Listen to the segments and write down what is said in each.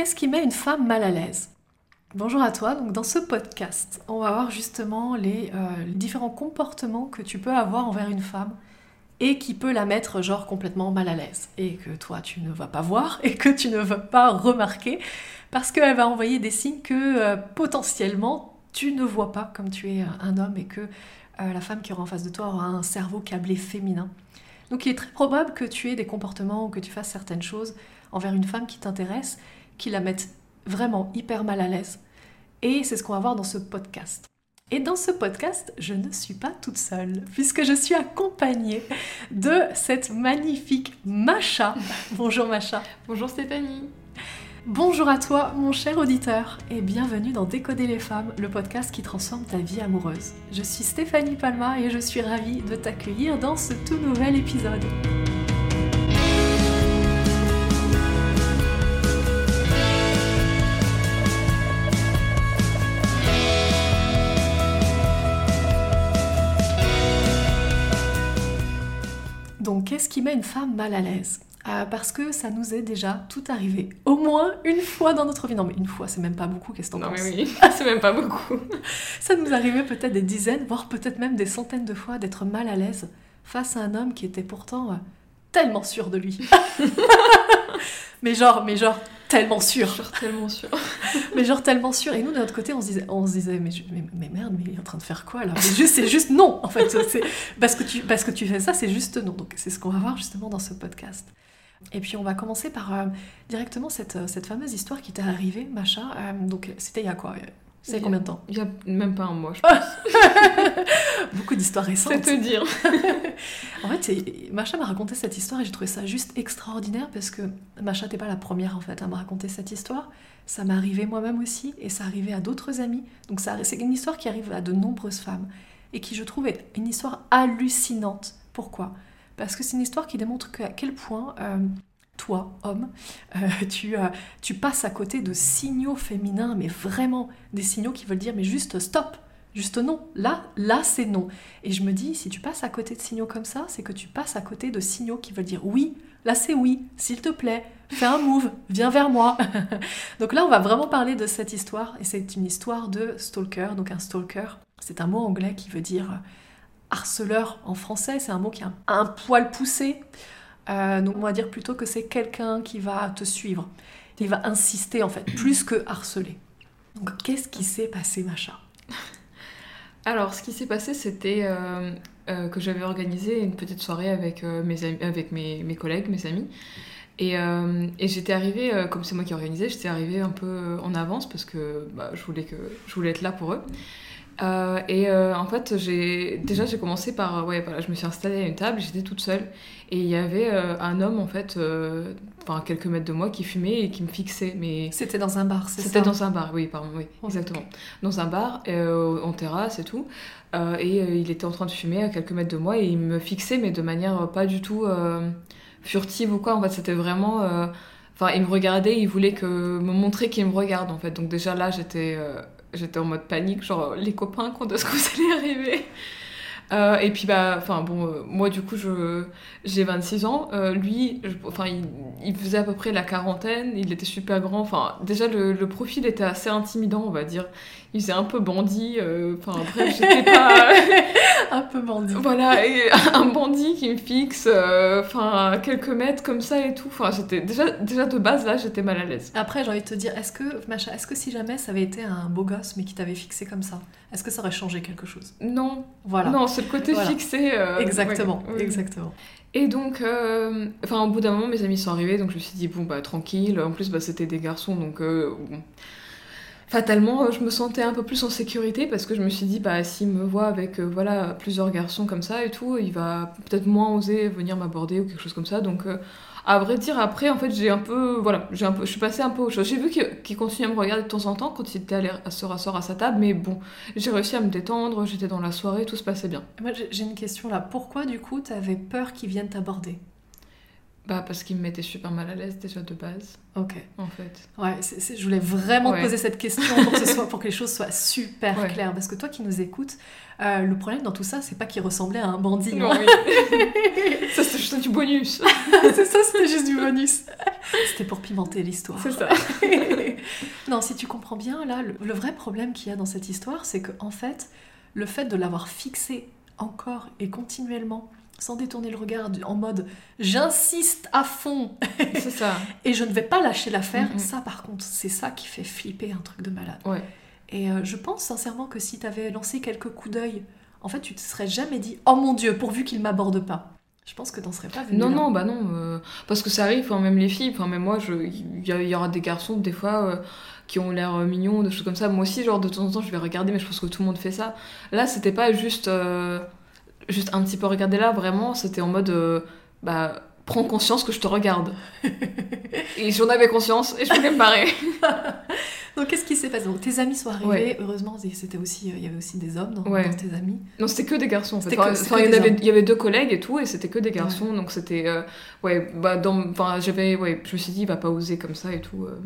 qu'est-ce qui met une femme mal à l'aise? Bonjour à toi, donc dans ce podcast, on va voir justement les, euh, les, différents comportements que tu peux avoir envers une femme et qui peut la mettre genre complètement mal à l'aise et que toi tu ne vas pas voir et que tu ne vas pas remarquer parce qu'elle va envoyer des signes que euh, potentiellement tu ne vois pas comme tu es un homme et que euh, la femme qui aura en face de toi aura un cerveau câblé féminin. Donc il est très probable que tu aies des comportements ou que tu fasses certaines choses envers une femme qui t'intéresse, qui la mettent vraiment hyper mal à l'aise. Et c'est ce qu'on va voir dans ce podcast. Et dans ce podcast, je ne suis pas toute seule, puisque je suis accompagnée de cette magnifique Macha. Bonjour Macha. Bonjour Stéphanie. Bonjour à toi, mon cher auditeur, et bienvenue dans Décoder les femmes, le podcast qui transforme ta vie amoureuse. Je suis Stéphanie Palma et je suis ravie de t'accueillir dans ce tout nouvel épisode. Donc, qu'est-ce qui met une femme mal à l'aise? Euh, parce que ça nous est déjà tout arrivé. Au moins une fois dans notre vie. Non mais une fois, c'est même pas beaucoup, qu'est-ce que t'en Non mais oui, c'est même pas beaucoup. Ça nous arrivait peut-être des dizaines, voire peut-être même des centaines de fois d'être mal à l'aise face à un homme qui était pourtant euh, tellement sûr de lui. mais genre, mais genre tellement sûr. Genre tellement sûr. mais genre tellement sûr. Et nous de notre côté, on se disait, on se disait mais, je- mais, mais merde, mais il est en train de faire quoi là? C'est juste non. En fait, parce que tu parce que tu fais ça, c'est juste non. Donc c'est ce qu'on va voir justement dans ce podcast. Et puis on va commencer par euh, directement cette, euh, cette fameuse histoire qui t'est arrivée, Macha. Euh, donc c'était il y a quoi? C'est combien de temps Il y a même pas un mois, je pense. Beaucoup d'histoires récentes. C'est te dire. En fait, Macha m'a raconté cette histoire et j'ai trouvé ça juste extraordinaire parce que Macha, t'es pas la première en fait à me raconter cette histoire. Ça m'est arrivé moi-même aussi et ça arrivait à d'autres amis. Donc ça, c'est une histoire qui arrive à de nombreuses femmes et qui, je trouve, est une histoire hallucinante. Pourquoi? Parce que c'est une histoire qui démontre à quel point euh, toi, homme, euh, tu, euh, tu passes à côté de signaux féminins, mais vraiment des signaux qui veulent dire mais juste stop, juste non. Là, là c'est non. Et je me dis, si tu passes à côté de signaux comme ça, c'est que tu passes à côté de signaux qui veulent dire oui, là c'est oui, s'il te plaît, fais un move, viens vers moi. donc là, on va vraiment parler de cette histoire, et c'est une histoire de stalker. Donc un stalker, c'est un mot anglais qui veut dire harceleur en français, c'est un mot qui a un poil poussé. Euh, donc on va dire plutôt que c'est quelqu'un qui va te suivre. Il va insister en fait, plus que harceler. Donc qu'est-ce qui s'est passé, Macha Alors, ce qui s'est passé, c'était euh, euh, que j'avais organisé une petite soirée avec, mes, amis, avec mes, mes collègues, mes amis. Et, euh, et j'étais arrivée, euh, comme c'est moi qui organisais, j'étais arrivée un peu en avance parce que bah, je, voulais que je voulais être là pour eux. Euh, et euh, en fait, j'ai déjà j'ai commencé par ouais voilà, je me suis installée à une table, j'étais toute seule et il y avait euh, un homme en fait, euh, enfin quelques mètres de moi qui fumait et qui me fixait, mais C'était dans un bar, c'est ça c'était dans un bar, oui, pardon, oui, exactement. Dans un bar, euh, en terrasse et tout. Euh, et euh, il était en train de fumer à quelques mètres de moi et il me fixait, mais de manière euh, pas du tout euh, furtive ou quoi. En fait, c'était vraiment. euh, Enfin, il me regardait, il voulait que me montrer qu'il me regarde en fait. Donc, déjà là, j'étais euh, j'étais en mode panique, genre les copains, quand est-ce que vous allez arriver? Euh, et puis bah enfin bon euh, moi du coup je j'ai 26 ans euh, lui enfin il, il faisait à peu près la quarantaine il était super grand enfin déjà le, le profil était assez intimidant on va dire. Il faisait un peu bandit euh, enfin bref j'étais pas un peu bandit. voilà et un bandit qui me fixe euh, enfin quelques mètres comme ça et tout enfin j'étais déjà déjà de base là j'étais mal à l'aise Après, j'ai envie de te dire, est-ce que, Macha, est-ce que si jamais ça avait été un beau gosse mais qui t'avait fixé comme ça, est-ce que ça aurait changé quelque chose? Non Voilà. non c'est le côté Voilà. fixé euh, exactement, ouais, ouais. exactement. Et donc, euh, enfin, au bout d'un moment, mes amis sont arrivés, donc je me suis dit, bon, bah, tranquille. En plus, bah, c'était des garçons, donc, bon. Fatalement, euh, je me sentais un peu plus en sécurité parce que je me suis dit, bah, s'il me voit avec, euh, voilà, plusieurs garçons comme ça et tout, il va peut-être moins oser venir m'aborder ou quelque chose comme ça. Donc, euh, à vrai dire, après, en fait, j'ai un peu, voilà, j'ai un peu, je suis passée un peu autre chose. J'ai vu qu'il qu'il continuait à me regarder de temps en temps quand il était allé se rasseoir à sa table, mais bon, j'ai réussi à me détendre, j'étais dans la soirée, tout se passait bien. Moi, j'ai une question là. Pourquoi, du coup, t'avais peur qu'ils viennent t'aborder? Bah, parce qu'il me mettait super mal à l'aise déjà de base, Ok. en fait. Ouais, je voulais vraiment te poser cette question pour que, ce soit, pour que les choses soient super Ouais. claires. Parce que toi qui nous écoutes, euh, le problème dans tout ça, c'est pas qu'il ressemblait à un bandit. Non, oui. ça, c'est juste du bonus. c'est ça, c'était juste du bonus. C'était pour pimenter l'histoire. C'est ça. non, si tu comprends bien, là, le, le vrai problème qu'il y a dans cette histoire, c'est que en fait, le fait de l'avoir fixé encore et continuellement, sans détourner le regard, en mode j'insiste à fond C'est ça. et je ne vais pas lâcher l'affaire, ça par contre, c'est ça qui fait flipper un truc de malade. Ouais. Et euh, je pense sincèrement que si tu avais lancé quelques coups d'œil, en fait, tu te serais jamais dit oh mon dieu, pourvu qu'il m'aborde pas. Je pense que t'en serais pas venu. Non, là. non, bah non. euh, parce que ça arrive, enfin, même les filles, même moi, il y, aura des garçons, des fois, euh, qui ont l'air mignons, des choses comme ça. Moi aussi, genre, de temps en temps, je vais regarder, mais je pense que tout le monde fait ça. Là, c'était pas juste, euh, juste un petit peu regarder là, vraiment, c'était en mode, euh, bah, prends conscience que je te regarde. et j'en avais conscience, et je voulais me barrer. Donc qu'est-ce qui s'est passé? Donc tes amis sont arrivés, Ouais. heureusement, c'était aussi, euh, il y avait aussi des hommes dans, Ouais. dans tes amis. Non, c'était que des garçons, en fait. Enfin, que- il, y avait, il y avait deux collègues et tout, et c'était que des garçons, donc c'était. euh, ouais, bah, dans. J'avais. Ouais, je me suis dit, il va pas oser comme ça et tout. euh.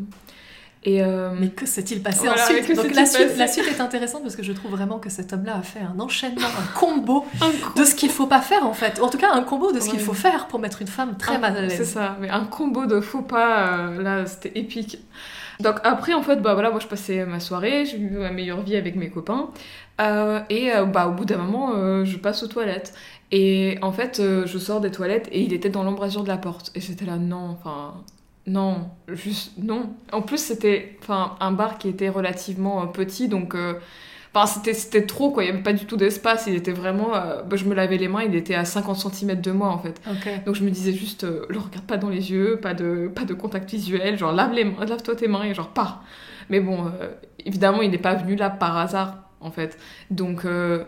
Et. euh, Mais que s'est-il passé Voilà, ensuite Donc la suite, la suite est intéressante parce que je trouve vraiment que cet homme-là a fait un enchaînement, un combo un de ce qu'il faut pas faire en fait. En tout cas un combo de ce qu'il faut faire pour mettre une femme très Un- mal à C'est l'aise. ça, mais un combo de faux pas, euh, là, c'était épique. Donc après, en fait, bah voilà, moi je passais ma soirée, j'ai eu ma meilleure vie avec mes copains, euh, et bah au bout d'un moment, je passe aux toilettes. Et en fait, je sors des toilettes et il était dans l'embrasure de la porte. Et j'étais là, non, enfin, non, juste non. En plus, c'était enfin un bar qui était relativement euh, petit, donc. euh, Enfin, c'était, c'était trop, quoi. Il n'y avait pas du tout d'espace. Il était vraiment. euh, bah, je me lavais les mains, il était à 50 cm de moi, en fait. Ok. Donc je me disais juste, euh, le regarde pas dans les yeux, pas de, pas de contact visuel, genre lave les mains, lave-toi tes mains et genre pars. Mais bon, euh, évidemment, il n'est pas venu là par hasard, en fait. Donc, euh,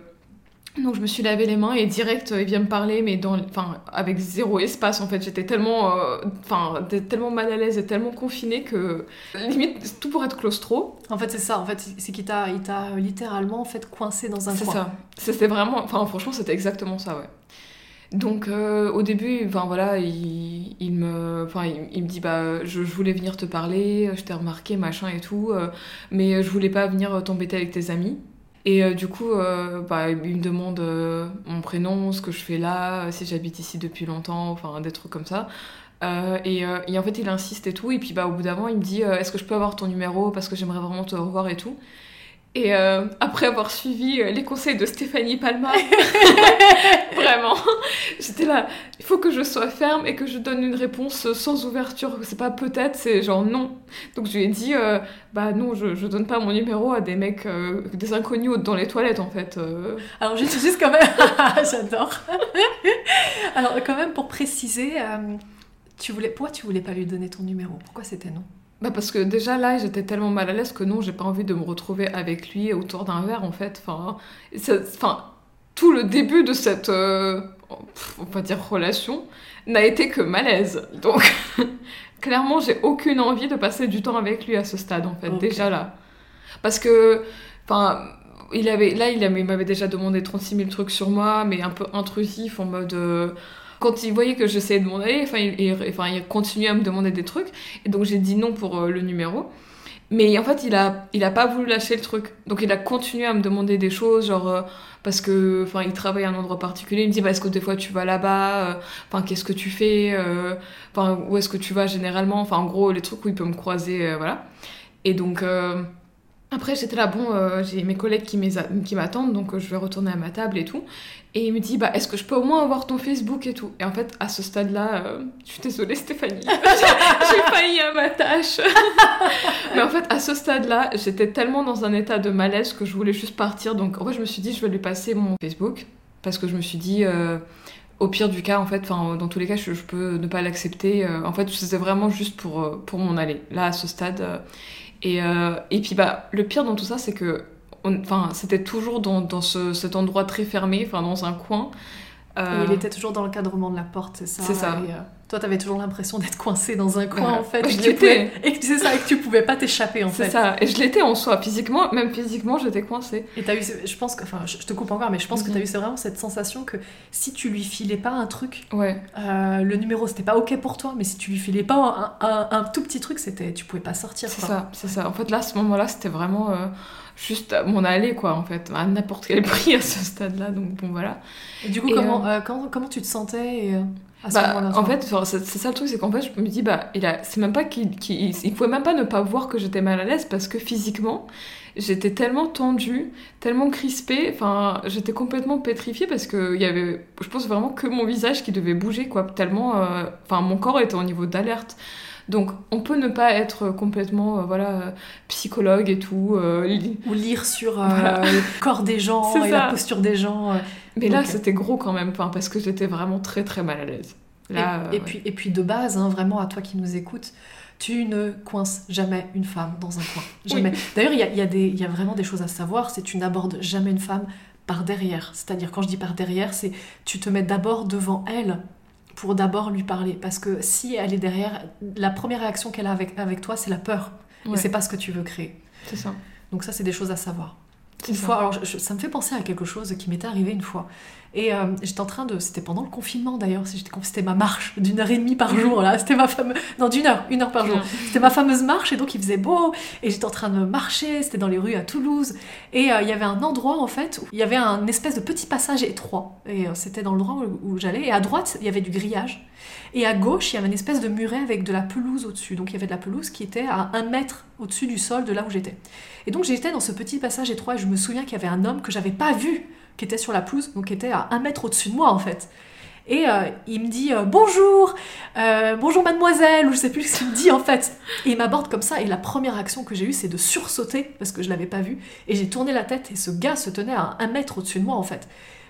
donc je me suis lavé les mains et direct, euh, il vient me parler, mais dans, enfin, avec zéro espace, en fait. J'étais tellement, euh, enfin, tellement mal à l'aise et tellement confinée que limite, tout pour être claustro. En fait c'est ça. En fait c'est qu'il t'a, il t'a littéralement fait coincer dans un C'est coin. ça. C'était vraiment, enfin, franchement, c'était exactement ça, ouais. Donc euh, au début, enfin voilà, il, il me, enfin il, il me dit bah je, je voulais venir te parler, je t'ai remarqué machin et tout, euh, mais je voulais pas venir t'embêter avec tes amis. Et euh, du coup, euh, bah, il me demande euh, mon prénom, ce que je fais là, si j'habite ici depuis longtemps, enfin des trucs comme ça. Et, et en fait, il insiste et tout. Et puis, bah, au bout d'un moment, il me dit Est-ce que je peux avoir ton numéro Parce que j'aimerais vraiment te revoir et tout. Et euh, après avoir suivi euh, les conseils de Stéphanie Palma, vraiment, j'étais là il faut que je sois ferme et que je donne une réponse sans ouverture. C'est pas peut-être, c'est genre non. Donc je lui ai dit euh, Bah non, je, je donne pas mon numéro à des mecs, euh, des inconnus dans les toilettes en fait. euh. Alors juste, juste quand même, j'adore. Alors quand même pour préciser, euh, tu voulais, pourquoi tu voulais pas lui donner ton numéro? Pourquoi c'était non? Bah parce que déjà là, j'étais tellement mal à l'aise que non, j'ai pas envie de me retrouver avec lui autour d'un verre en fait. Enfin, ça- enfin tout le début de cette, euh, on va dire relation, n'a été que malaise. Donc clairement, j'ai aucune envie de passer du temps avec lui à ce stade en fait. Déjà là, parce que, enfin. Il avait, là, il m'avait déjà demandé 36 000 trucs sur moi, mais un peu intrusif, en mode... euh, quand il voyait que j'essayais de m'en aller, enfin, il, enfin, il continuait à me demander des trucs. Et donc j'ai dit non pour euh, le numéro. Mais en fait, il a, il a pas voulu lâcher le truc. Donc il a continué à me demander des choses, genre euh, parce que, enfin, il travaille à un endroit particulier. Il me dit, bah, est-ce que des fois tu vas là-bas euh, Enfin, qu'est-ce que tu fais euh, Enfin, où est-ce que tu vas généralement? Enfin, en gros, les trucs où il peut me croiser, voilà. Et donc euh, après, j'étais là, bon, euh, j'ai mes collègues qui m'attendent, donc euh, je vais retourner à ma table et tout. Et il me dit, bah, est-ce que je peux au moins avoir ton Facebook et tout? Et en fait, à ce stade-là, euh, je suis désolée, Stéphanie. J'ai failli à ma tâche. Mais en fait, à ce stade-là, j'étais tellement dans un état de malaise que je voulais juste partir. Donc, en fait, je me suis dit, je vais lui passer mon Facebook. Parce que je me suis dit, au pire du cas, en fait, enfin, dans tous les cas, je, peux ne pas l'accepter. En fait, c'était vraiment juste pour, pour m'en aller, là, à ce stade. Et, euh, et puis, bah, le pire dans tout ça, c'est que enfin, c'était toujours dans, dans ce, cet endroit très fermé, enfin, dans un coin. Euh, Et il était toujours dans le cadrement de la porte, c'est ça C'est ça. Et, euh, toi, t'avais toujours l'impression d'être coincé dans un coin, Ouais. en fait. Je et que tu l'étais. pouvais- Et que c'est ça, et que tu pouvais pas t'échapper, en C'est fait. ça, et je l'étais en soi, physiquement, même physiquement, j'étais coincée. Et t'as eu, je pense que, enfin, je te coupe encore, mais je pense que Mhm. t'as eu c'est vraiment cette sensation que si tu lui filais pas un truc, Ouais, euh, le numéro c'était pas ok pour toi, mais si tu lui filais pas un, un- un tout petit truc, c'était, tu pouvais pas sortir. c'est ça, c'est ça. En fait, là, à ce moment-là, c'était vraiment euh, juste mon aller, quoi, en fait, à n'importe quel prix à ce stade-là, donc bon, voilà. Et du coup, Et, comment, euh, comment, comment tu te sentais et, euh, à ce Bah, en fait, c'est ça le truc, c'est qu'en fait, je me dis, bah, il a, c'est même pas qu'il, il pouvait même pas ne pas voir que j'étais mal à l'aise parce que physiquement, j'étais tellement tendue, tellement crispée, enfin, j'étais complètement pétrifiée parce que il y avait, je pense vraiment que mon visage qui devait bouger, quoi, tellement, euh, enfin, mon corps était au niveau d'alerte. Donc, on peut ne pas être complètement, euh, voilà, psychologue et tout, euh, li- Ou lire sur Voilà. le corps des gens et la posture des gens. Mais là, c'était gros quand même, parce que j'étais vraiment très très mal à l'aise. Là, et, euh, puis, et puis de base, hein, vraiment à toi qui nous écoutes, tu ne coinces jamais une femme dans un coin. Jamais. D'ailleurs, il y a, y, a y a vraiment des choses à savoir, c'est tu n'abordes jamais une femme par derrière. C'est-à-dire, quand je dis par derrière, c'est tu te mets d'abord devant elle pour d'abord lui parler. Parce que si elle est derrière, la première réaction qu'elle a avec, avec toi, c'est la peur. ouais, Et c'est pas ce que tu veux créer. c'est ça. Donc ça, c'est des choses à savoir. Une ça. fois, alors je- je- ça me fait penser à quelque chose qui m'était arrivé une fois. Et euh, j'étais en train de, c'était pendant le confinement d'ailleurs, si j'étais conf- c'était ma marche d'une heure et demie par jour là, c'était ma fameuse, non d'une heure, une heure par jour. C'était ma fameuse marche et donc il faisait beau et j'étais en train de marcher, c'était dans les rues à Toulouse et euh, il y avait un endroit en fait où il y avait un espèce de petit passage étroit et euh, c'était dans l'endroit où, où j'allais et à droite il y avait du grillage et à gauche il y avait une espèce de muret avec de la pelouse au-dessus donc il y avait de la pelouse qui était à un mètre au-dessus du sol de là où j'étais. Et donc j'étais dans ce petit passage étroit et je me souviens qu'il y avait un homme que j'avais pas vu qui était sur la pelouse donc qui était à un mètre au-dessus de moi en fait. Et euh, il me dit euh, bonjour, euh, bonjour mademoiselle, ou je sais plus ce qu'il me dit en fait. Et il m'aborde comme ça, et la première action que j'ai eue, c'est de sursauter, parce que je l'avais pas vu, et j'ai tourné la tête, et ce gars se tenait à un mètre au-dessus de moi en fait.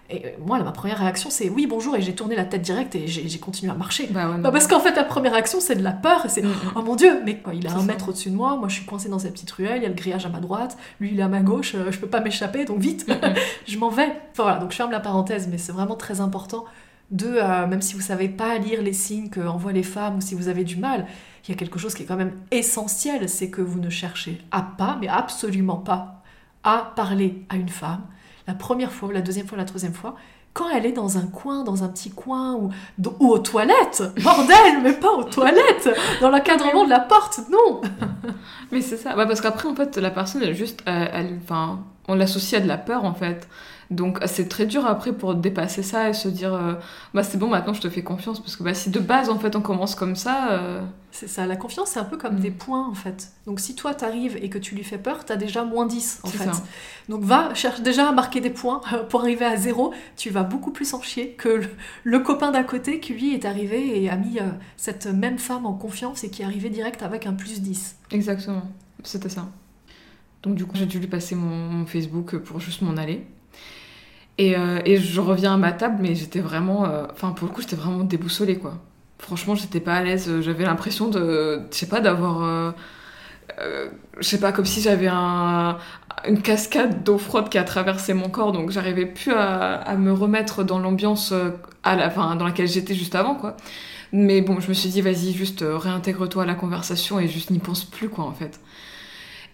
Et euh, moi, là, ma première réaction, c'est oui, bonjour, et j'ai tourné la tête direct, et j'ai continué à marcher. Bah ouais. Bah, parce qu'en fait, la première action, c'est de la peur, c'est Mm, mm. oh mon dieu, mais quoi, il est à C'est un ça. mètre au-dessus de moi, moi je suis coincée dans cette petite ruelle, il y a le grillage à ma droite, lui il est à ma gauche, euh, je peux pas m'échapper, donc vite, je m'en vais. Enfin voilà, donc je ferme la parenthèse, mais c'est vraiment très important de, euh, même si vous savez pas lire les signes que envoient les femmes ou si vous avez du mal, il y a quelque chose qui est quand même essentiel, c'est que vous ne cherchez à pas, mais absolument pas, à parler à une femme la première fois, la deuxième fois, la troisième fois, quand elle est dans un coin, dans un petit coin, ou, ou aux toilettes, bordel, mais pas aux toilettes, dans l'encadrement de la porte, non. Mais c'est ça, bah parce qu'après en fait la personne elle juste, elle, elle- on l'associe à de la peur en fait. Donc c'est très dur après pour dépasser ça et se dire, euh, bah c'est bon maintenant je te fais confiance parce que bah si de base en fait on commence comme ça, euh, C'est ça, la confiance, c'est un peu comme Mm. des points en fait. Donc si toi t'arrives et que tu lui fais peur, t'as déjà moins 10 en fait. ça. Donc va, cherche déjà à marquer des points euh, pour arriver à zéro. Tu vas beaucoup plus en chier que le, le copain d'à côté qui lui est arrivé et a mis euh, cette même femme en confiance et qui est arrivé direct avec un plus 10. exactement, c'était ça. Donc du coup j'ai dû lui passer mon, mon Facebook pour juste m'en aller. Et, euh, et je reviens à ma table mais j'étais vraiment, euh, enfin pour le coup j'étais vraiment déboussolée quoi. Franchement j'étais pas à l'aise, j'avais l'impression de, je sais pas d'avoir... euh, je sais pas, comme si j'avais un, une cascade d'eau froide qui a traversé mon corps, donc j'arrivais plus à, me remettre dans l'ambiance à la, enfin, dans laquelle j'étais juste avant, quoi. Mais bon, je me suis dit, vas-y, juste réintègre-toi à la conversation et juste n'y pense plus, quoi, en fait.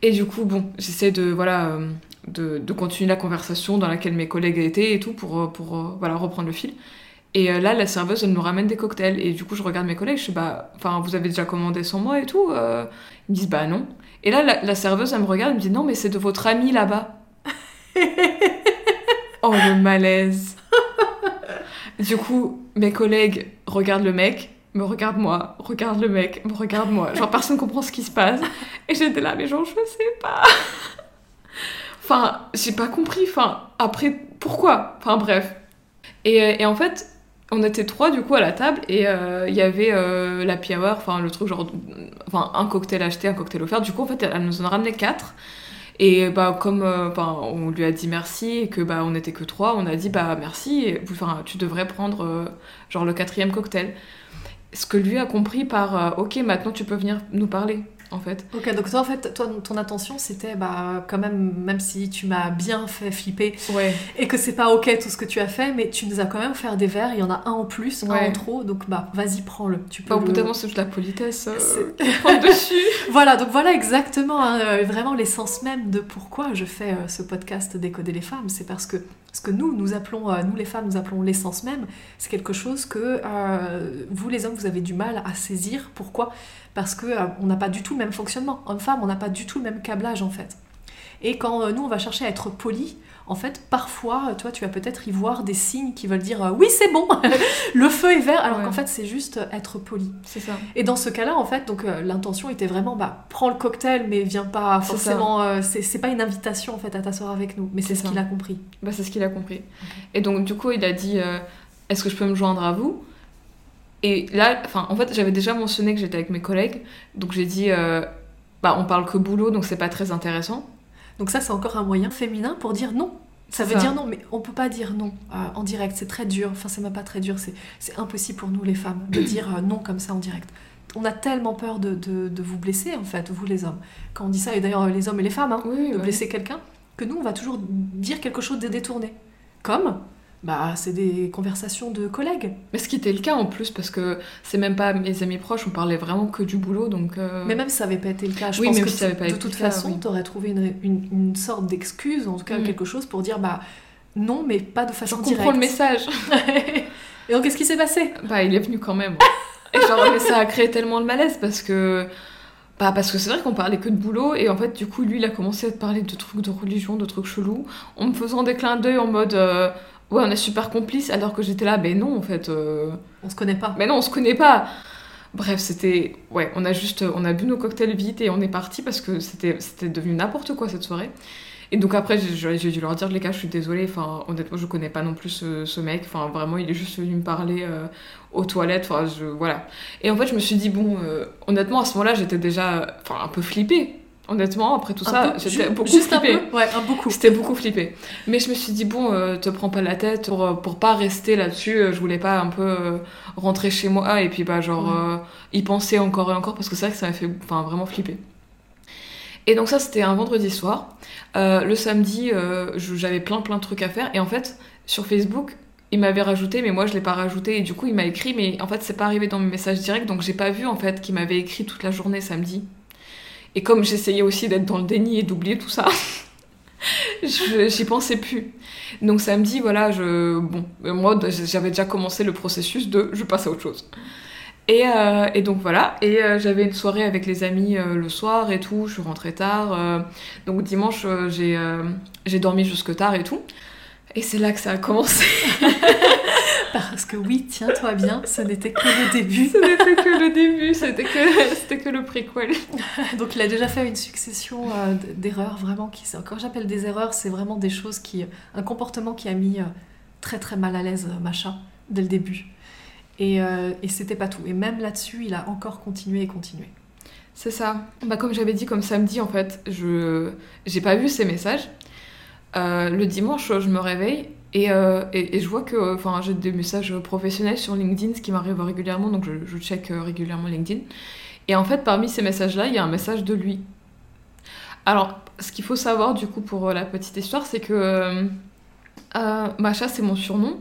Et du coup, bon, j'essaie de, voilà, euh, de, de continuer la conversation dans laquelle mes collègues étaient et tout pour, euh, pour euh, voilà, reprendre le fil. Et là, la serveuse, elle nous ramène des cocktails. Et du coup, je regarde mes collègues, je bah, enfin, vous avez déjà commandé sans moi et tout Ils me disent, bah non. Et là, la, la serveuse, elle me regarde, elle me dit, non, mais c'est de votre ami là-bas. oh, le malaise. Du coup, mes collègues regardent le mec, me regardent moi, regardent le mec, me regardent moi. Genre, personne comprend ce qui se passe. Et j'étais là, mais genre, je sais pas. Enfin, j'ai pas compris. Enfin, après, pourquoi? Enfin, bref. Et, euh, et en fait, on était trois du coup à la table et euh, il y avait euh, la hour, enfin le truc genre, enfin un cocktail acheté, un cocktail offert. Du coup, en fait, elle nous en a ramené quatre. Et bah comme enfin, on lui a dit merci et que bah on était que trois, on a dit bah merci. Tu devrais prendre genre le quatrième cocktail. Ce que lui a compris par euh, ok maintenant tu peux venir nous parler en fait. Ok, donc toi en fait, toi, ton attention c'était bah quand même, même si tu m'as bien fait flipper Ouais. et que c'est pas ok tout ce que tu as fait, mais tu nous as quand même offert des verres, il y en a un en plus, un en trop, donc bah vas-y prends-le. Tu peux Enfin, au bout d'un moment c'est juste la politesse euh, C'est- qui prend le dessus. Voilà, donc voilà exactement hein, euh, vraiment l'essence même de pourquoi je fais euh, ce podcast Décoder les femmes. C'est parce que ce que nous, nous appelons, euh, nous les femmes, nous appelons l'essence même, c'est quelque chose que euh, vous les hommes, vous avez du mal à saisir. Pourquoi? Parce que euh, on n'a pas du tout le même fonctionnement. Homme-femme, on n'a pas du tout le même câblage en fait. Et quand euh, nous, on va chercher à être poli, en fait, parfois, toi, tu vas peut-être y voir des signes qui veulent dire euh, oui, c'est bon, le feu est vert, alors Ouais. qu'en fait, c'est juste être poli. C'est ça. Et dans ce cas-là, en fait, donc euh, l'intention était vraiment, bah, prends le cocktail, mais viens pas forcément. euh, c'est pas une invitation en fait à t'asseoir avec nous, mais c'est ce qu'il a compris. Bah, c'est ce qu'il a compris. Et donc, du coup, il a dit euh, Est-ce que je peux me joindre à vous? Et là, enfin, en fait, j'avais déjà mentionné que j'étais avec mes collègues. Donc, j'ai dit euh, Bah, on parle que boulot, donc c'est pas très intéressant. Donc ça, c'est encore un moyen féminin pour dire non. Ça veut ça. dire non, mais on peut pas dire non euh, en direct. C'est très dur. Enfin, c'est même pas très dur. C'est impossible pour nous les femmes de dire euh, non comme ça en direct. On a tellement peur de, de- de vous blesser en fait, vous les hommes. Quand on dit ça, et d'ailleurs les hommes et les femmes, hein, Oui, de ouais. blesser quelqu'un, que nous on va toujours dire quelque chose de détourné. Comme, bah c'est des conversations de collègues. Mais ce qui était le cas en plus, parce que c'est même pas mes amis proches, on parlait vraiment que du boulot, donc. euh, Mais même si ça avait pas été le cas, je Oui, pense même que si ça avait pas de été toute le cas, façon, oui. t'aurais trouvé une, une- une sorte d'excuse, en tout cas Mm. quelque chose pour dire bah non, mais pas de Je façon comprends le directe. message. Et donc qu'est-ce qui s'est passé? Bah, il est venu quand même. Et genre, mais ça a créé tellement de malaise parce que. Bah, parce que c'est vrai qu'on parlait que de boulot et en fait, du coup, lui, il a commencé à te parler de trucs de religion, de trucs chelous, en me faisant des clins d'œil en mode. euh, Ouais, on est super complices, alors que j'étais là, mais non, en fait. euh, On se connaît pas. Mais non, on se connaît pas. Bref, c'était. Ouais, on a juste. On a bu nos cocktails vite et on est parti parce que c'était devenu n'importe quoi cette soirée. Et donc après, j'ai j'ai dû leur dire, les gars, je suis désolée. Enfin, honnêtement, je connais pas non plus ce, ce mec. Enfin, vraiment, il est juste venu me parler euh, aux toilettes. Enfin, je. Voilà. Et en fait, je me suis dit, bon, euh, honnêtement, à ce moment-là, j'étais déjà. Enfin, un peu flippée. Honnêtement, après tout Un ça, j'étais beaucoup juste flippée. un peu Ouais, un beaucoup. C'était beaucoup flippé. Mais je me suis dit, bon, euh, te prends pas la tête pour, euh, pour pas rester là-dessus. euh, Je voulais pas un peu euh, rentrer chez moi et puis, bah, genre, euh, y penser encore et encore parce que c'est vrai que ça m'a fait vraiment flipper. Et donc, ça, c'était un vendredi soir. Le samedi, j'avais plein, plein de trucs à faire. Et en fait, sur Facebook, il m'avait rajouté, mais moi, je l'ai pas rajouté. Et du coup, il m'a écrit, mais en fait, c'est pas arrivé dans mes messages directs. Donc, j'ai pas vu, en fait, qu'il m'avait écrit toute la journée samedi. Et comme j'essayais aussi d'être dans le déni et d'oublier tout ça, j'y pensais plus. Donc samedi, voilà, je, bon, euh, moi j'avais déjà commencé le processus de je passe à autre chose. Et, euh, donc voilà, et euh, j'avais une soirée avec les amis le soir et tout, je suis rentrée tard. donc dimanche, j'ai dormi jusque tard et tout. Et c'est là que ça a commencé. Parce que oui, tiens-toi bien, ce n'était que le début. Ce n'était que le début, c'était que, c'était que le préquel. Donc il a déjà fait une succession euh, d'erreurs vraiment qui quand j'appelle des erreurs, c'est vraiment des choses qui un comportement qui a mis euh, très très mal à l'aise euh, Macha dès le début. Et, euh, et c'était pas tout. Et même là-dessus, il a encore continué et continué. C'est ça. Bah, comme j'avais dit, comme samedi, en fait, je j'ai pas vu ces messages. Euh, le dimanche, je me réveille et, euh, et, je vois que enfin, j'ai des messages professionnels sur LinkedIn, ce qui m'arrive régulièrement, donc je, je check euh, régulièrement LinkedIn. Et en fait, parmi ces messages-là, il y a un message de lui. Alors, ce qu'il faut savoir, du coup, pour euh, la petite histoire, c'est que euh, Macha, c'est mon surnom,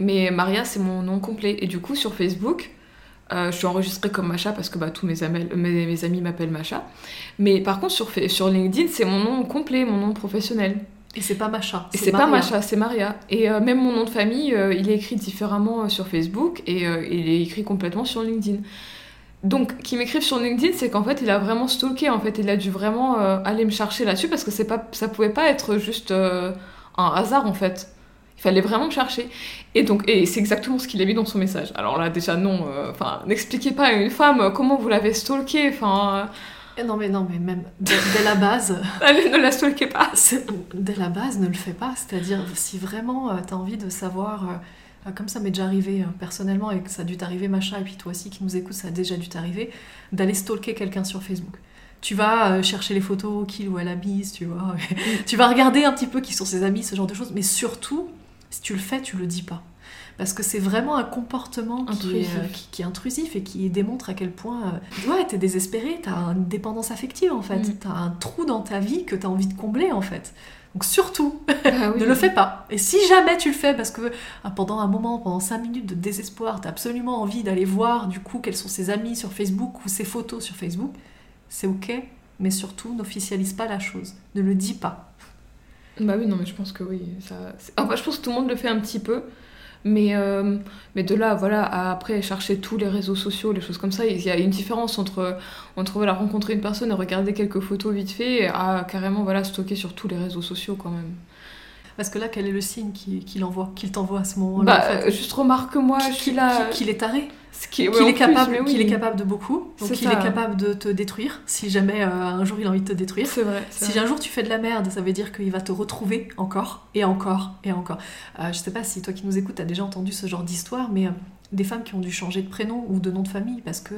mais Maria, c'est mon nom complet. Et du coup, sur Facebook, je suis enregistrée comme Macha parce que bah, tous mes, amis- m'appellent Macha. Mais par contre, sur LinkedIn, c'est mon nom complet, mon nom professionnel. Et c'est pas Macha. Et c'est pas. Macha, c'est Maria. Et euh, même mon nom de famille, euh, il est écrit différemment euh, sur Facebook et euh, il est écrit complètement sur LinkedIn. Donc, qui m'écrivent sur LinkedIn, c'est qu'en fait, il a vraiment stalké. En fait, il a dû vraiment aller me chercher là-dessus parce que c'est pas, ça pouvait pas être juste un hasard en fait. Il fallait vraiment me chercher. Et donc, et c'est exactement ce qu'il a mis dans son message. Alors là, déjà non. Enfin, n'expliquez pas à une femme comment vous l'avez stalké. Enfin, Non mais non mais même dès, dès la base, euh, ne la stalkez pas. dès la base ne le fais pas. C'est-à-dire si vraiment tu as envie de savoir, euh, euh, comme ça m'est déjà arrivé euh, personnellement et que ça a dû t'arriver Macha et puis toi aussi qui nous écoutes ça a déjà dû t'arriver, d'aller stalker quelqu'un sur Facebook. Tu vas euh, chercher les photos qu'il ou elle a mises, tu vois. tu vas regarder un petit peu qui sont ses amis, ce genre de choses. Mais surtout, si tu le fais, tu le dis pas. Parce que c'est vraiment un comportement qui est, Intrusif. euh, qui, qui est intrusif et qui démontre à quel point euh, ouais, t'es désespéré, t'as une dépendance affective en fait, Mm. t'as un trou dans ta vie que t'as envie de combler en fait. Donc surtout, Ah oui. ne le fais pas. Et si jamais tu le fais parce que ah, pendant un moment, pendant 5 minutes de désespoir, t'as absolument envie d'aller voir du coup quels sont ses amis sur Facebook ou ses photos sur Facebook, c'est ok, mais surtout n'officialise pas la chose, ne le dis pas. Bah oui, non, mais je pense que oui. Ça... Enfin, je pense que tout le monde le fait un petit peu. Mais, euh, mais de là, voilà, à après chercher tous les réseaux sociaux, les choses comme ça, il y a une différence entre, entre voilà, rencontrer une personne et regarder quelques photos vite fait, à carrément voilà, stocker sur tous les réseaux sociaux quand même. Parce que là, quel est le signe qu'il envoie, qu'il t'envoie à ce moment-là bah, en fait? Juste remarque-moi qu'il a... qu'il est taré qu'il est, capable, est capable de beaucoup, donc il est capable de te détruire si jamais euh, un jour il a envie de te détruire. C'est vrai. Si un jour tu fais de la merde, ça veut dire qu'il va te retrouver encore et encore et encore. Euh, je sais pas si toi qui nous écoutes, as déjà entendu ce genre d'histoire, mais euh, des femmes qui ont dû changer de prénom ou de nom de famille parce que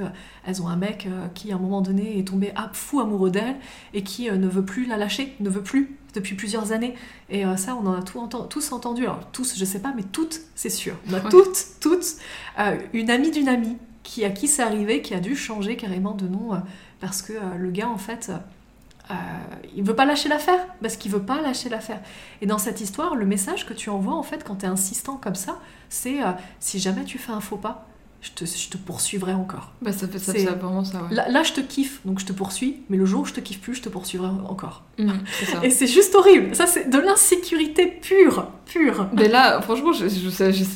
elles ont un mec qui à un moment donné est tombé fou amoureux d'elle et qui ne veut plus la lâcher, ne veut plus depuis plusieurs années. Et euh, ça, on en a tout tous entendu. Alors, tous, je sais pas, mais toutes, c'est sûr. On a toutes, toutes, euh, une amie d'une amie qui, à qui c'est arrivé, qui a dû changer carrément de nom euh, parce que le gars, en fait, il veut pas lâcher l'affaire, parce qu'il veut pas lâcher l'affaire. Et dans cette histoire, le message que tu envoies, en fait, quand tu es insistant comme ça, c'est si jamais tu fais un faux pas, je te, je te, poursuivrai encore. Bah, ça fait ça, ça vraiment ça, ouais. là, là, je te kiffe, donc je te poursuis, mais le jour où je te kiffe plus, je te poursuivrai encore. Mmh, Et c'est juste horrible. Ça, c'est de l'insécurité pure, pure. Mais là, franchement, je, je,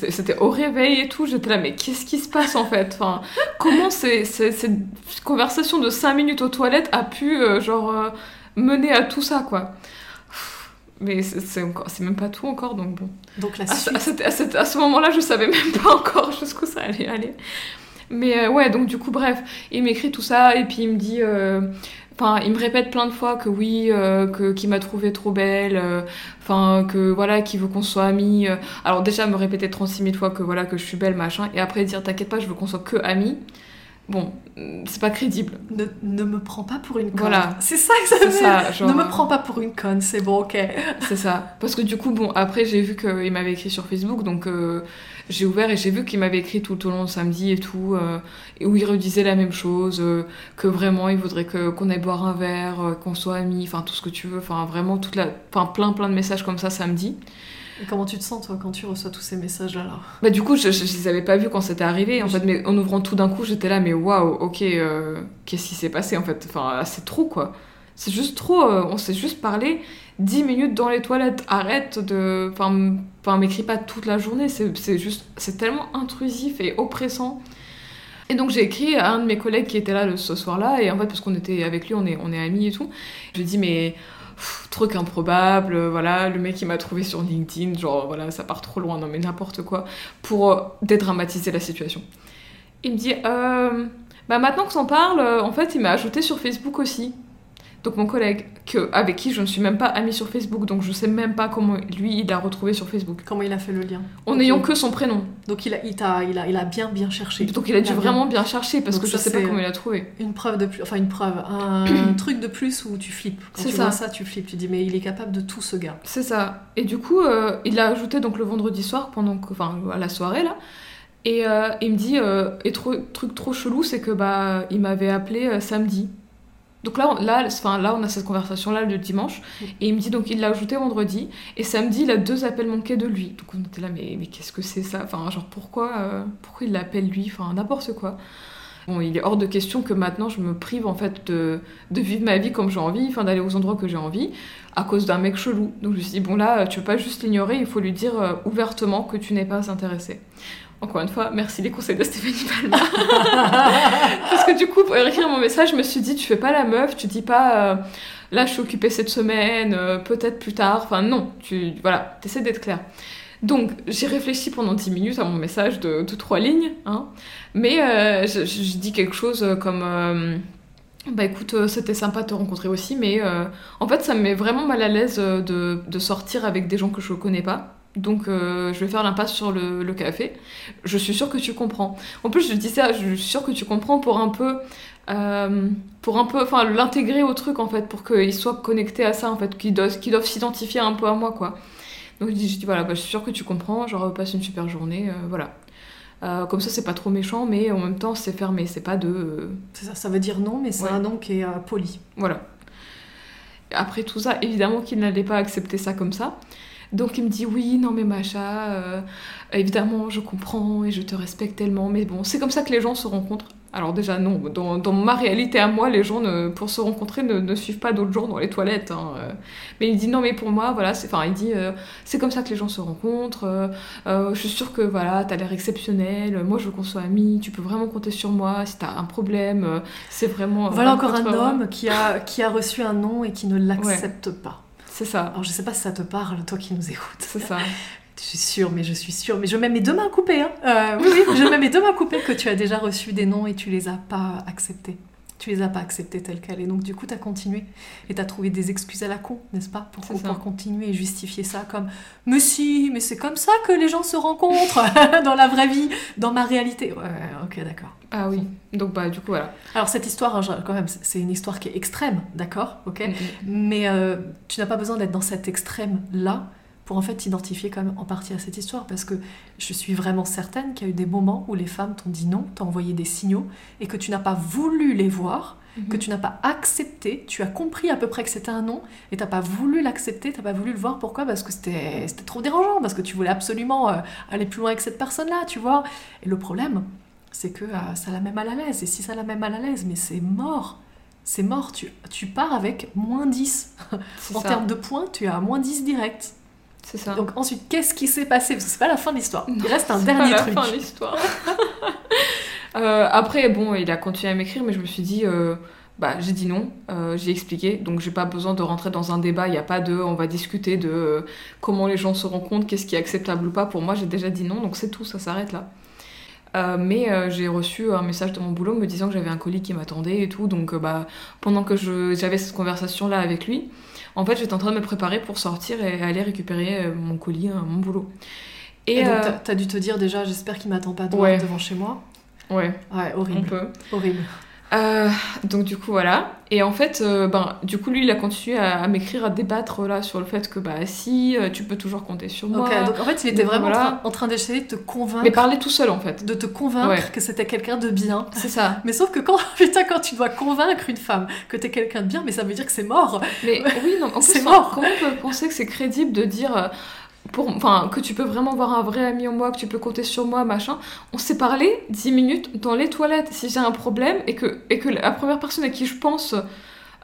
c'était au réveil et tout, j'étais là, mais qu'est-ce qui se passe en fait? Enfin, Comment cette conversation de 5 minutes aux toilettes a pu, euh, genre, euh, mener à tout ça, quoi? Mais c'est même pas tout encore, donc bon. Donc la suite. À, à, ce moment-là, je savais même pas encore jusqu'où ça allait aller. Mais euh, ouais, donc du coup, bref, il m'écrit tout ça, et puis il me dit. Euh, enfin, il me répète plein de fois que oui, euh, que qu'il m'a trouvé trop belle, enfin que voilà, qu'il veut qu'on soit amis. Alors déjà me répéter 36 000 fois que voilà que je suis belle machin, et après dire t'inquiète pas, je veux qu'on soit que amis bon, c'est pas crédible. Ne, ne, me prends pas pour une conne. Voilà. C'est ça que ça veut ça, genre... Ne me prends pas pour une conne, c'est bon, ok. c'est ça. Parce que du coup, bon, après, j'ai vu qu'il m'avait écrit sur Facebook, donc euh, j'ai ouvert et j'ai vu qu'il m'avait écrit tout au long de samedi et tout, euh, où il redisait la même chose, euh, que vraiment, il voudrait qu'on aille boire un verre, qu'on soit amis, enfin, tout ce que tu veux, enfin, vraiment, toute la... enfin, plein, plein de messages comme ça samedi. Et comment tu te sens, toi, quand tu reçois tous ces messages-là Bah, du coup, je, je, les avais pas vus quand c'était arrivé, en fait, mais en ouvrant tout d'un coup, j'étais là, mais waouh, ok, euh, qu'est-ce qui s'est passé, en fait? Enfin, c'est trop, quoi. C'est juste trop, euh, on s'est juste parlé 10 minutes dans les toilettes, arrête de. Enfin, m'écris pas toute la journée, c'est juste. C'est tellement intrusif et oppressant. Et donc j'ai écrit à un de mes collègues qui était là ce soir-là, et en fait, parce qu'on était avec lui, on est, on est amis et tout, je lui ai dit, mais truc improbable, euh, voilà, le mec qui m'a trouvé sur LinkedIn, genre voilà, ça part trop loin, non mais n'importe quoi, pour euh, dédramatiser la situation. Il me dit, euh, bah maintenant que t'en parles, en fait, il m'a ajouté sur Facebook aussi. Donc mon collègue, que, avec qui je ne suis même pas amie sur Facebook, donc je sais même pas comment lui il a retrouvé sur Facebook. Comment il a fait le lien En n'ayant que son prénom. Donc il a, il, a, il, a, il a bien bien cherché. Donc il a dû vraiment bien chercher parce que je sais pas comment il a trouvé. Une preuve de plus, enfin une preuve, un, truc de plus où tu flippes. Quand tu ça. vois ça, tu flippes. Tu dis mais il est capable de tout ce gars. C'est ça. Et du coup, euh, il l'a ajouté donc le vendredi soir pendant que, enfin à la soirée là. Et euh, il me dit, euh, et trop, truc trop chelou, c'est que bah il m'avait appelé samedi. Donc là, là, enfin, là, on a cette conversation-là le dimanche. Et il me dit, donc il l'a ajouté vendredi. Et samedi, il a deux appels manqués de lui. Donc on était là, mais, mais qu'est-ce que c'est ça? Enfin, genre, pourquoi, euh, pourquoi il l'appelle lui? Enfin, n'importe quoi. Bon, il est hors de question que maintenant je me prive en fait de, de vivre ma vie comme j'ai envie, enfin d'aller aux endroits que j'ai envie, à cause d'un mec chelou. Donc je me suis dit, bon là, tu veux pas juste l'ignorer, il faut lui dire euh, ouvertement que tu n'es pas intéressé. Encore une fois, merci les conseils de Stéphanie Palma. Parce que du coup, pour écrire mon message, je me suis dit, tu fais pas la meuf, tu dis pas, euh, là je suis occupée cette semaine, euh, peut-être plus tard. Enfin non, tu voilà, essaies d'être clair. Donc j'ai réfléchi pendant 10 minutes à mon message de, trois lignes, hein. mais euh, je, dis quelque chose comme... bah écoute, c'était sympa de te rencontrer aussi, mais en fait ça me met vraiment mal à l'aise de, de sortir avec des gens que je connais pas. Donc euh, je vais faire l'impasse sur le, café. Je suis sûre que tu comprends. En plus je dis ça, je suis sûre que tu comprends pour un peu, euh, pour un peu, enfin l'intégrer au truc en fait, pour qu'il soit connecté à ça en fait, qu'il doivent, s'identifier un peu à moi quoi. Donc je dis, voilà, bah, je suis sûre que tu comprends, genre passe une super journée, euh, voilà. comme ça, c'est pas trop méchant, mais en même temps, c'est fermé, c'est pas de. C'est ça, ça veut dire non, mais c'est un non qui est poli. Voilà. Après tout ça, évidemment qu'il n'allait pas accepter ça comme ça. Donc il me dit oui, non mais Macha, euh, évidemment je comprends et je te respecte tellement, mais bon, c'est comme ça que les gens se rencontrent. Alors déjà non, dans, dans, ma réalité à moi, les gens ne, pour se rencontrer ne, ne suivent pas d'autres gens dans les toilettes. Hein. euh. Mais il dit non mais pour moi voilà, c'est enfin il dit euh, c'est comme ça que les gens se rencontrent. euh, je suis sûre que voilà t'as l'air exceptionnel. Moi je veux qu'on soit amis. Tu peux vraiment compter sur moi si t'as un problème. c'est vraiment. Voilà encore un homme qui a, qui a reçu un nom et qui ne l'accepte pas. C'est ça, Alors je sais pas si ça te parle, toi qui nous écoutes. c'est ça. Je suis sûre, mais je suis sûre. Mais je mets mes deux mains coupées. Hein. Euh, oui, oui, je mets mes deux mains coupées que tu as déjà reçu des noms et tu les as pas acceptés. Tu les as pas acceptés tels quels. Et donc, du coup, tu as continué. Et tu as trouvé des excuses à la con, n'est-ce pas Pour, pour continuer et justifier ça comme Mais si, mais c'est comme ça que les gens se rencontrent dans la vraie vie, dans ma réalité. Ouais, ok, d'accord. Ah oui. Donc bah du coup voilà. Alors, cette histoire, hein, quand même, c'est c'est une histoire qui est extrême, d'accord Ok Mm, mm. mais euh, tu n'as pas besoin d'être dans cet extrême-là pour en fait t'identifier quand même en partie à cette histoire parce que je suis vraiment certaine qu'il y a eu des moments où les femmes t'ont dit non, t'ont envoyé des signaux et que tu n'as pas voulu les voir, Mhm. que tu n'as pas accepté, tu as compris à peu près que c'était un non et t'as pas voulu l'accepter, t'as pas voulu le voir. Pourquoi? Parce que c'était trop dérangeant, parce que tu voulais absolument euh, aller plus loin avec cette personne-là, tu vois. Et le problème, c'est que euh, ça la met mal à l'aise. Et si ça la met mal à l'aise, mais c'est mort. C'est mort, tu, tu pars avec moins 10. C'est En termes de points, tu à moins 10 direct. C'est ça. Donc ensuite, qu'est-ce qui s'est passé? Parce que c'est pas la fin de l'histoire. Il reste un dernier pas truc. la fin de l'histoire. Euh, après, bon, il a continué à m'écrire, mais je me suis dit, euh, bah, j'ai dit non, euh, j'ai expliqué, donc j'ai pas besoin de rentrer dans un débat. Il n'y a pas de, on va discuter de comment les gens se rencontrent, qu'est-ce qui est acceptable ou pas. Pour moi, j'ai déjà dit non, donc c'est tout, ça s'arrête là. Euh, mais euh, j'ai reçu un message de mon boulot me disant que j'avais un colis qui m'attendait et tout. Donc, euh, bah, pendant que j'avais cette conversation-là avec lui, en fait, j'étais en train de me préparer pour sortir et aller récupérer euh, mon colis à mon boulot. Et, donc, euh, t'as- dû te dire déjà, j'espère qu'il m'attend pas Ouais. devant chez moi. ouais, Ouais, horrible. peut. Horrible. Euh, donc du coup voilà. Et en fait, euh, ben du coup lui il a continué à, à m'écrire, à débattre là sur le fait que bah si euh, tu peux toujours compter sur moi. Donc en fait, il était Donc, vraiment voilà. en train, en train d'essayer de te convaincre, Mais parler tout seul en fait. de te convaincre Ouais. que c'était quelqu'un de bien. C'est ça. Mais sauf que quand, putain, quand tu dois convaincre une femme que t'es quelqu'un de bien, mais ça veut dire que c'est mort. Mais oui non. C'est mort. Comment on peut penser que c'est crédible de dire euh, pour, enfin que tu peux vraiment voir un vrai ami en moi, que tu peux compter sur moi, machin. On s'est parlé 10 minutes dans les toilettes. Si j'ai un problème et que et que la première personne à qui je pense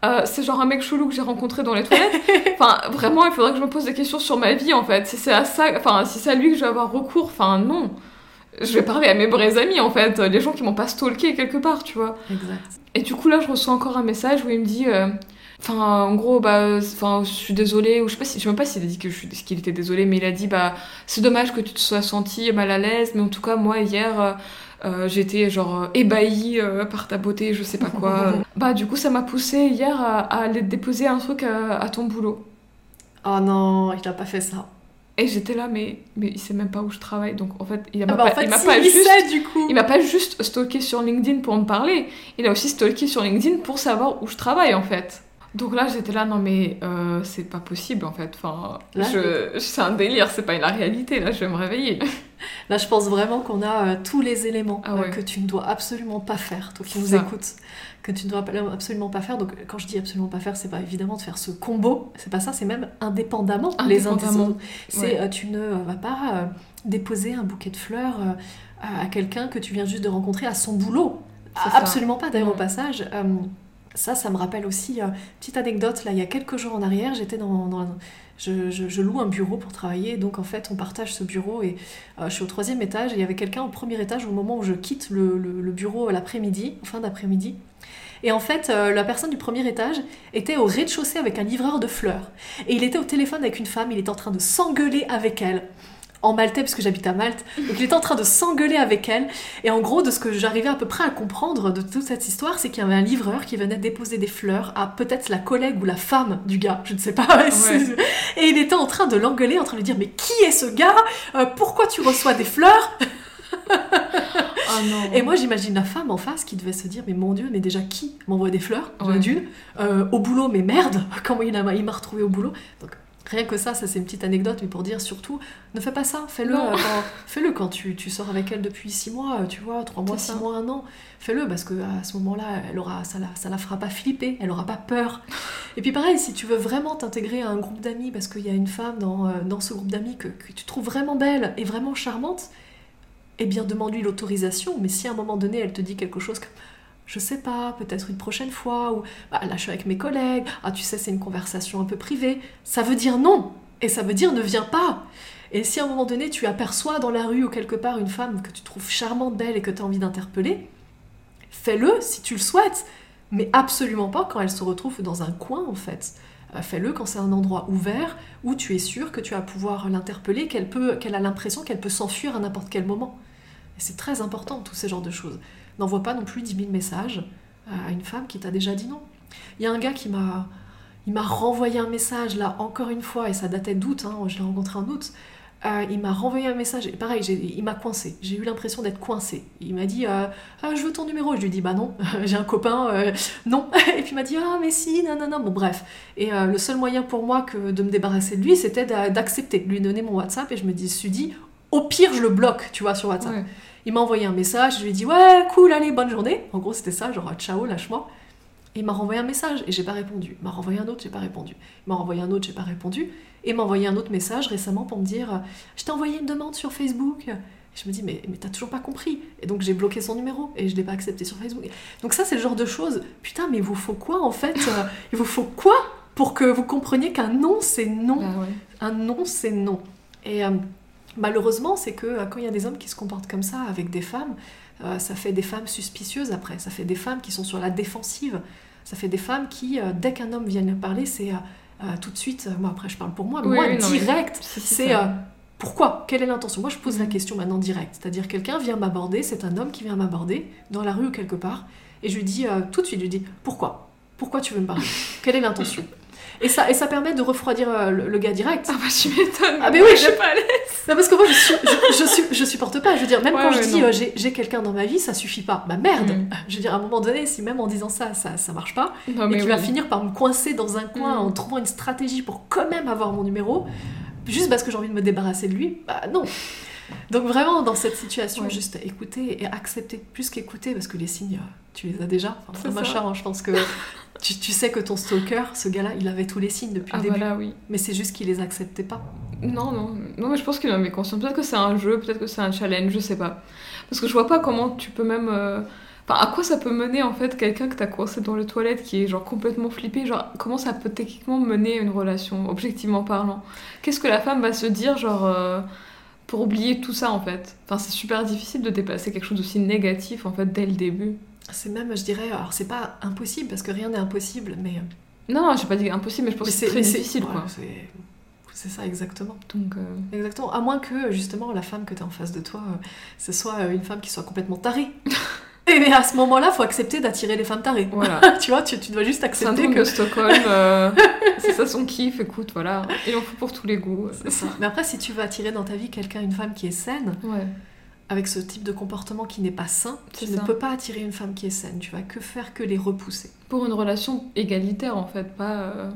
euh, c'est genre un mec chelou que j'ai rencontré dans les toilettes. Enfin, vraiment, il faudrait que je me pose des questions sur ma vie, en fait. Si c'est à ça, enfin, si c'est à lui que je vais avoir recours, enfin, non. Je vais parler à mes vrais amis, en fait. Les gens qui m'ont pas stalké quelque part, tu vois. Exact. Et du coup, là, je reçois encore un message où il me dit... euh, Enfin, en gros, bah, enfin, je suis désolée, ou je sais pas si, je sais même pas s'il a dit que je qu'il était désolé, mais il a dit, bah, c'est dommage que tu te sois senti mal à l'aise, mais en tout cas, moi, hier, euh, euh, j'étais genre ébahie euh, par ta beauté, je sais pas quoi. bah, du coup, ça m'a poussé hier à, à aller déposer un truc à, à ton boulot. Oh non, il a pas fait ça. Et j'étais là, mais, mais il sait même pas où je travaille, donc en fait, il Ah m'a bah, pas, en fait, il m'a si, pas il juste. sait du coup. Il m'a pas juste stalké sur LinkedIn pour me parler, il a aussi stalké sur LinkedIn pour savoir où je travaille en fait. Donc là j'étais là, non mais euh, c'est pas possible en fait. Enfin, c'est un délire, c'est pas la réalité, là je vais me réveiller. Là, je pense vraiment qu'on a euh, tous les éléments Ah euh, ouais. que tu ne dois absolument pas faire, toi qui nous écoutes, que tu ne dois absolument pas faire. Donc, quand je dis absolument pas faire, c'est pas évidemment de faire ce combo, c'est pas ça, c'est même indépendamment, les uns des Indépendamment. autres. C'est Ouais. euh, tu ne vas pas déposer un bouquet de fleurs à, quelqu'un que tu viens juste de rencontrer à son boulot. Ça. Absolument pas. D'ailleurs, au Non. passage, ça, ça me rappelle aussi, euh, petite anecdote, là, il y a quelques jours en arrière, j'étais dans... dans je, loue un bureau pour travailler, donc en fait on partage ce bureau et euh, je suis au troisième étage et il y avait quelqu'un au premier étage au moment où je quitte le, bureau l'après-midi, fin d'après-midi. Et en fait, euh, la personne du premier étage était au rez-de-chaussée avec un livreur de fleurs. Et il était au téléphone avec une femme, il était en train de s'engueuler avec elle. En maltais, parce que j'habite à Malte. Donc il était en train de s'engueuler avec elle. Et en gros, de ce que j'arrivais à peu près à comprendre de toute cette histoire, c'est qu'il y avait un livreur qui venait déposer des fleurs à peut-être la collègue ou la femme du gars, je ne sais pas. Et il était en train de l'engueuler, en train de lui dire Mais qui est ce gars? Euh, Pourquoi tu reçois des fleurs? Ah non. Et moi, j'imagine la femme en face qui devait se dire Mais mon Dieu, mais déjà qui m'envoie des fleurs? Ouais. D'une. Euh, au boulot, mais merde, comment il a- il m'a retrouvé au boulot? Donc, Rien que ça, ça c'est une petite anecdote, mais pour dire surtout, ne fais pas ça, fais-le quand, fais-le quand tu, tu sors avec elle depuis six mois, euh, tu vois, trois mois, C'est six ça. mois, un an. Fais-le parce que à ce moment-là, elle aura, ça la, ça la fera pas flipper, elle aura pas peur. Et puis pareil, si tu veux vraiment t'intégrer à un groupe d'amis parce qu'il y a une femme dans, euh, dans ce groupe d'amis que, que tu trouves vraiment belle et vraiment charmante, eh bien demande-lui l'autorisation. Mais si à un moment donné elle te dit quelque chose comme je sais pas, peut-être une prochaine fois, ou bah, là je suis avec mes collègues, ah tu sais c'est une conversation un peu privée, ça veut dire non, et ça veut dire ne viens pas. Et si à un moment donné tu aperçois dans la rue ou quelque part une femme que tu trouves charmante, belle et que tu as envie d'interpeller, fais-le si tu le souhaites, mais absolument pas quand elle se retrouve dans un coin en fait. Euh, fais-le quand c'est un endroit ouvert où tu es sûr que tu vas pouvoir l'interpeller, qu'elle peut, qu'elle a l'impression qu'elle peut s'enfuir à n'importe quel moment. C'est très important tous ces genres de choses. N'envoie pas non plus 10 000 messages à une femme qui t'a déjà dit non. Il y a un gars qui m'a, il m'a renvoyé un message là encore une fois et ça datait d'août, hein, je l'ai rencontré en août. Euh, il m'a renvoyé un message, et pareil, il m'a coincé. J'ai eu l'impression d'être coincé. Il m'a dit euh, ah, Je veux ton numéro. Je lui ai dit Bah non, j'ai un copain, euh, non. et puis il m'a dit Ah, mais si, non, non, non. Bon, bref. Et le seul moyen pour moi que de me débarrasser de lui, c'était d'accepter, de lui donner mon WhatsApp. Et je me suis dit Au pire, je le bloque, tu vois, sur WhatsApp. Il m'a envoyé un message, je lui ai dit Ouais, cool, allez, bonne journée. En gros, c'était ça, genre Ciao, lâche-moi. Il m'a renvoyé un message et j'ai pas répondu. Il m'a renvoyé un autre, j'ai pas répondu. Il m'a renvoyé un autre, j'ai pas répondu. Et il m'a envoyé un autre message récemment pour me dire Je t'ai envoyé une demande sur Facebook. Et je me dis Mais, mais t'as toujours pas compris. Et donc j'ai bloqué son numéro et je l'ai pas accepté sur Facebook. Donc ça, c'est le genre de choses. Putain, mais il vous faut quoi en fait Il vous faut quoi pour que vous compreniez qu'un non, c'est non? Bah Un non, c'est non. Et euh, malheureusement, c'est que euh, quand il y a des hommes qui se comportent comme ça avec des femmes, euh, ça fait des femmes suspicieuses après, ça fait des femmes qui sont sur la défensive, ça fait des femmes qui, euh, dès qu'un homme vient parler, c'est euh, tout de suite, moi après je parle pour moi, mais moi direct, c'est pourquoi? Quelle est l'intention? Moi je pose la mm. question maintenant direct, c'est-à-dire quelqu'un vient m'aborder, c'est un homme qui vient m'aborder dans la rue ou quelque part, et je lui dis tout de suite, je lui dis pourquoi? Pourquoi tu veux me parler? Quelle est l'intention? Et ça, et ça permet de refroidir euh, le, gars direct. Ah bah tu m'étonnes. Ah mais oui, je pas à l'aise. Non, parce que moi je, je, je, supporte pas. Je veux dire, même quand je dis euh, j'ai quelqu'un dans ma vie, ça suffit pas. Bah merde. Mm. Je veux dire, à un moment donné, si même en disant ça, ça, ça marche pas, et tu vas finir par me coincer dans un coin mm. en trouvant une stratégie pour quand même avoir mon numéro, juste parce que j'ai envie de me débarrasser de lui, bah non. Donc vraiment, dans cette situation, juste écouter et accepter, plus qu'écouter, parce que les signes, tu les as déjà. Enfin, machin, je pense que tu, tu, sais que ton stalker, ce gars-là, il avait tous les signes depuis le ah, début. oui. Mais c'est juste qu'il les acceptait pas. Non, non. Non, mais je pense qu'il en est conscient. Peut-être que c'est un jeu, peut-être que c'est un challenge, je sais pas. Parce que je vois pas comment tu peux même... Euh, enfin, à quoi ça peut mener en fait quelqu'un que t'as coincé dans les toilettes qui est genre complètement flippé Genre, comment ça peut techniquement mener une relation, objectivement parlant? Qu'est-ce que la femme va se dire, genre... Euh, pour oublier tout ça en fait. Enfin, c'est super difficile de dépasser quelque chose d'aussi négatif en fait dès le début. C'est même, je dirais, alors c'est pas impossible parce que rien n'est impossible, mais. Euh, non, j'ai pas dit impossible, mais je pense que c'est très difficile quoi. C'est ça exactement. Donc, euh, Exactement. À moins que justement la femme que tu as en face de toi, euh, ce soit une femme qui soit complètement tarée. Et à ce moment-là, faut accepter d'attirer les femmes tarées. Voilà. tu vois, tu, tu, dois juste accepter Syndrome que... de Stockholm, c'est ça son kiff, écoute, voilà. Il en faut pour tous les goûts. Ça. Mais après, si tu veux attirer dans ta vie quelqu'un, une femme qui est saine, ouais avec ce type de comportement qui n'est pas sain, tu ne peux pas attirer une femme qui est saine. Tu vas que faire que les repousser? Pour une relation égalitaire, en fait, pas, euh,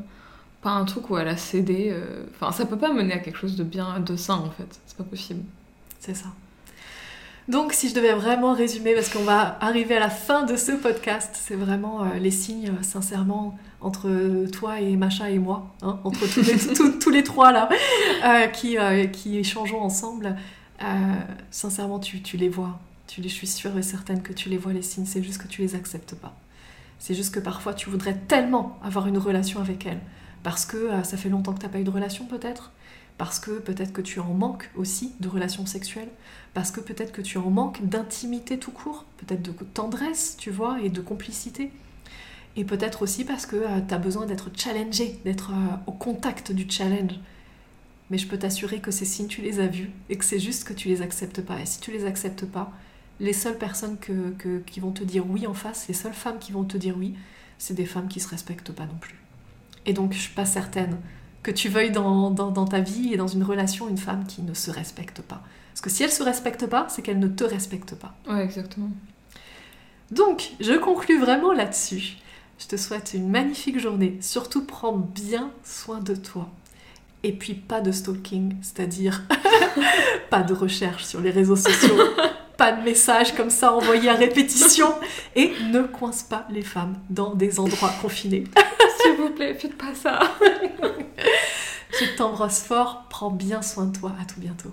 pas un truc où elle a cédé. Euh, enfin, ça peut pas mener à quelque chose de bien, de sain, en fait. C'est pas possible. C'est ça. Donc, si je devais vraiment résumer, parce qu'on va arriver à la fin de ce podcast, c'est vraiment euh, les signes, sincèrement, entre toi et Macha et moi, hein, entre tous les, tous les trois là, qui, qui échangeons ensemble. Euh, sincèrement, tu, tu, les vois. Tu les, je suis sûre et certaine que tu les vois, les signes. C'est juste que tu les acceptes pas. C'est juste que parfois, tu voudrais tellement avoir une relation avec elle. Parce que euh, ça fait longtemps que tu n'as pas eu de relation, peut-être? Parce que peut-être que tu en manques aussi de relations sexuelles? Parce que peut-être que tu en manques d'intimité tout court? Peut-être de tendresse, tu vois, et de complicité? Et peut-être aussi parce que euh, tu as besoin d'être challengé, d'être au contact du challenge mais je peux t'assurer que ces signes, tu les as vus et que c'est juste que tu les acceptes pas. Et si tu les acceptes pas, les seules personnes qui vont te dire oui en face, les seules femmes qui vont te dire oui, c'est des femmes qui se respectent pas non plus. Et donc, je suis pas certaine que tu veuilles dans, dans, ta vie et dans une relation une femme qui ne se respecte pas. Parce que si elle se respecte pas, c'est qu'elle ne te respecte pas. Ouais, exactement. Donc, je conclus vraiment là-dessus. Je te souhaite une magnifique journée. Surtout, prends bien soin de toi. Et puis pas de stalking, c'est-à-dire pas de recherche sur les réseaux sociaux, pas de messages comme ça envoyés à répétition, et ne coince pas les femmes dans des endroits confinés. S'il vous plaît, faites pas ça. Je t'embrasse fort, prends bien soin de toi, à tout bientôt.